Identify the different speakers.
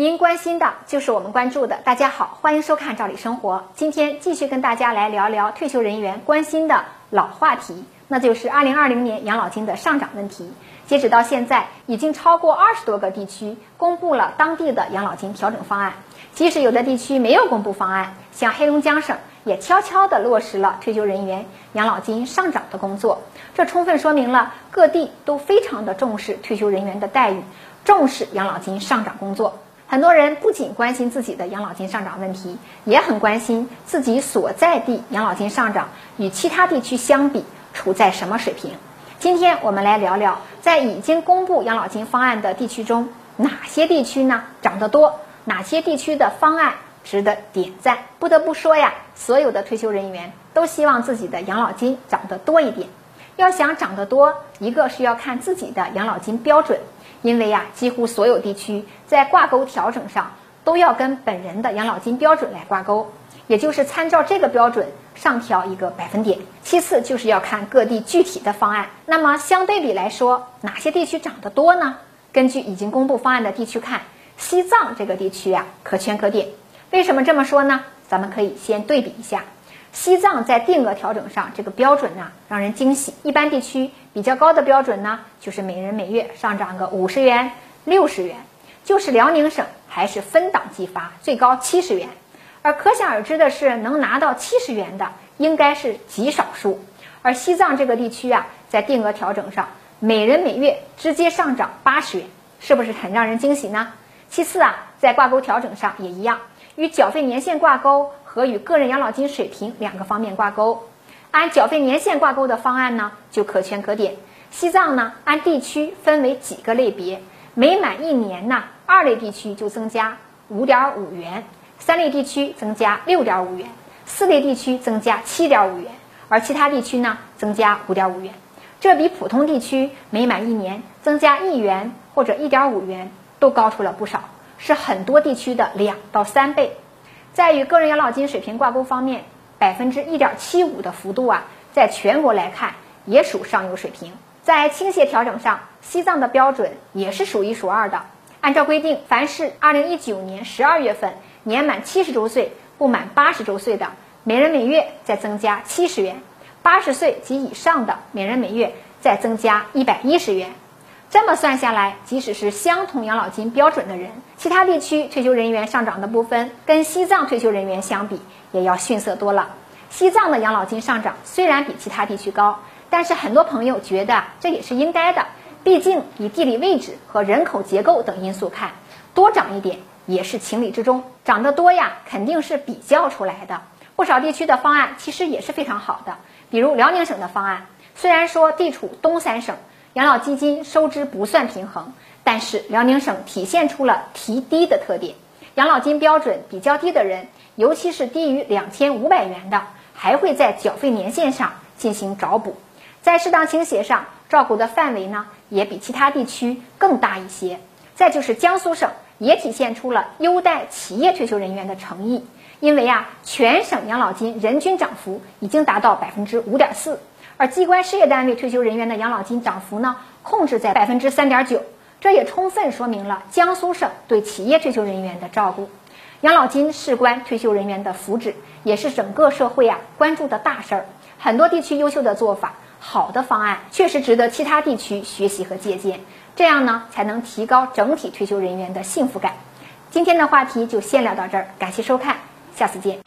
Speaker 1: 您关心的就是我们关注的。大家好，欢迎收看《赵理生活》。今天继续跟大家来聊聊退休人员关心的老话题，那就是2020年养老金的上涨问题。截止到现在，已经超过二十多个地区公布了当地的养老金调整方案。即使有的地区没有公布方案，像黑龙江省也悄悄地落实了退休人员养老金上涨的工作。这充分说明了各地都非常的重视退休人员的待遇，重视养老金上涨工作。很多人不仅关心自己的养老金上涨问题，也很关心自己所在地养老金上涨与其他地区相比处在什么水平。今天我们来聊聊，在已经公布养老金方案的地区中，哪些地区呢涨得多，哪些地区的方案值得点赞。不得不说呀，所有的退休人员都希望自己的养老金涨得多一点。要想涨得多，一个是要看自己的养老金标准。因为呀，几乎所有地区在挂钩调整上都要跟本人的养老金标准来挂钩，也就是参照这个标准上调一个百分点。其次就是要看各地具体的方案。那么相对比来说，哪些地区涨得多呢？根据已经公布方案的地区看，西藏这个地区呀可圈可点。为什么这么说呢？咱们可以先对比一下。西藏在定额调整上，这个标准呢让人惊喜。一般地区比较高的标准呢，就是每人每月上涨个五十元、六十元。就是辽宁省还是分档计发，最高七十元。而可想而知的是，能拿到七十元的应该是极少数。而西藏这个地区啊，在定额调整上，每人每月直接上涨八十元，是不是很让人惊喜呢？其次啊，在挂钩调整上也一样，与缴费年限挂钩。和与个人养老金水平两个方面挂钩，按缴费年限挂钩的方案呢，就可圈可点。西藏呢，按地区分为几个类别，每满一年呢，二类地区就增加五点五元，三类地区增加六点五元，四类地区增加七点五元，而其他地区呢，增加五点五元。这比普通地区每满一年增加一元或者一点五元都高出了不少，是很多地区的两到三倍。在与个人养老金水平挂钩方面，百分之一点七五的幅度啊，在全国来看也属上游水平。在倾斜调整上，西藏的标准也是数一数二的。按照规定，凡是二零一九年十二月份年满七十周岁不满八十周岁的，每人每月再增加七十元；八十岁及以上的，每人每月再增加一百一十元。这么算下来，即使是相同养老金标准的人，其他地区退休人员上涨的部分，跟西藏退休人员相比，也要逊色多了。西藏的养老金上涨虽然比其他地区高，但是很多朋友觉得这也是应该的。毕竟以地理位置和人口结构等因素看，多涨一点也是情理之中。涨得多呀，肯定是比较出来的。不少地区的方案其实也是非常好的，比如辽宁省的方案，虽然说地处东三省。养老基金收支不算平衡，但是辽宁省体现出了提低的特点。养老金标准比较低的人，尤其是低于两千五百元的，还会在缴费年限上进行找补，在适当倾斜上照顾的范围呢，也比其他地区更大一些。再就是江苏省也体现出了优待企业退休人员的诚意，因为啊，全省养老金人均涨幅已经达到百分之五点四。而机关事业单位退休人员的养老金涨幅呢，控制在百分之三点九，这也充分说明了江苏省对企业退休人员的照顾。养老金事关退休人员的福祉，也是整个社会啊关注的大事儿。很多地区优秀的做法、好的方案，确实值得其他地区学习和借鉴。这样呢，才能提高整体退休人员的幸福感。今天的话题就先聊到这儿，感谢收看，下次见。